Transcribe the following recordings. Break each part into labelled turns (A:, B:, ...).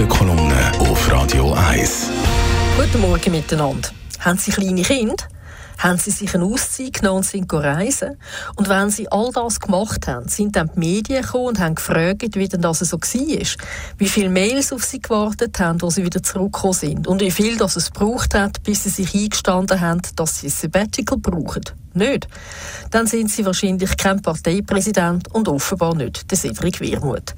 A: Morgenkolumne auf Radio 1.
B: Guten Morgen miteinander. Haben Sie kleine Kinder? Haben sie sich eine Auszeit genommen und sind reisen. Und wenn sie all das gemacht haben, sind dann die Medien gekommen und haben gefragt, wie denn das so war. Wie viele Mails auf sie gewartet haben, wo sie wieder zurückgekommen sind. Und wie viel das es gebraucht hat, bis sie sich eingestanden haben, dass sie ein Sabbatical brauchen nicht, dann sind sie wahrscheinlich kein Parteipräsident und offenbar nicht der Cedric Wirmuth.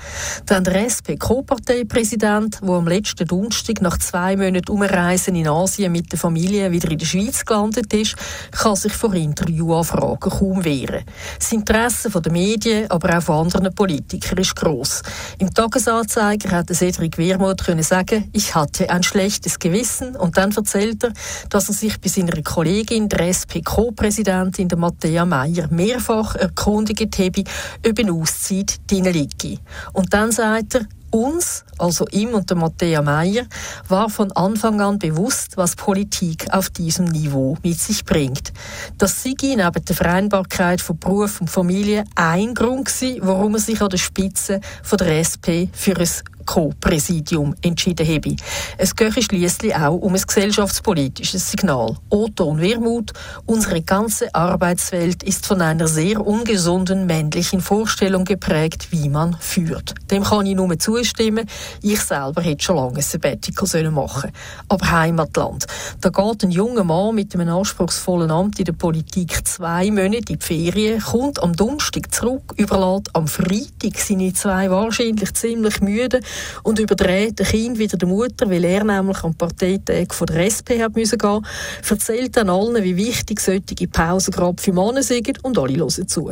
B: Dann der SP-Co-Parteipräsident, der am letzten Donnerstag nach zwei Monaten Umreisen in Asien mit der Familie wieder in der Schweiz gelandet ist, kann sich vor Interviewanfragen kaum wehren. Das Interesse der Medien, aber auch von anderen Politikern ist gross. Im Tagesanzeiger hat Cedric Wirmuth können sagen, ich hatte ein schlechtes Gewissen und dann erzählt er, dass er sich bei seiner Kollegin, der SP-Co-Präsident, Präsidentin der Matthäa Meier mehrfach erkundigt habe, ob eine Auszeit drin liege. Und dann sagt er, uns, also ihm und der Matthäa Meier, war von Anfang an bewusst, was Politik auf diesem Niveau mit sich bringt. Das sei neben der Vereinbarkeit von Beruf und Familie ein Grund gewesen, warum er sich an der Spitze von der SP für ein Co-Präsidium entschieden habe. Es gehe schließlich auch um ein gesellschaftspolitisches Signal. Otto und Wermut, unsere ganze Arbeitswelt ist von einer sehr ungesunden männlichen Vorstellung geprägt, wie man führt. Dem kann ich nur zustimmen. Ich selber hätte schon lange ein Sabbatical machen Aber Heimatland. Da geht ein junger Mann mit einem anspruchsvollen Amt in der Politik zwei Monate in die Ferien, kommt am Donnerstag zurück, überlässt am Freitag seine zwei wahrscheinlich ziemlich müde und überdreht ein Kind wieder der Mutter, weil er nämlich am Parteitag von der SP hat müssen gehen, erzählt dann allen, wie wichtig solche Pausen gerade für Männer sind und alle hören zu.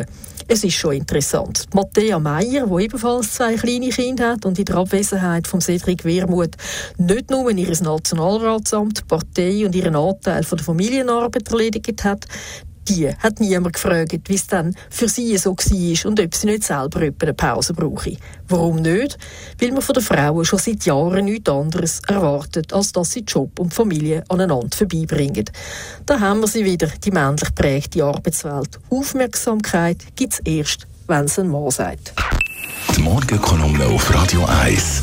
B: Es ist schon interessant. Matthäa Meier, die ebenfalls zwei kleine Kinder hat und in der Abwesenheit von Cedric Wermuth nicht nur ihr Nationalratsamt, die Partei und ihren Anteil von der Familienarbeit erledigt hat, die hat niemand gefragt, wie es dann für sie so war und ob sie nicht selber eine Pause brauche. Warum nicht? Weil man von den Frauen schon seit Jahren nichts anderes erwartet, als dass sie Job und Familie aneinander vorbeibringen. Da haben wir sie wieder, die männlich prägte Arbeitswelt. Aufmerksamkeit gibt es erst, wenn es ein Mann sagt.
A: Die Morgenkolumne auf Radio 1.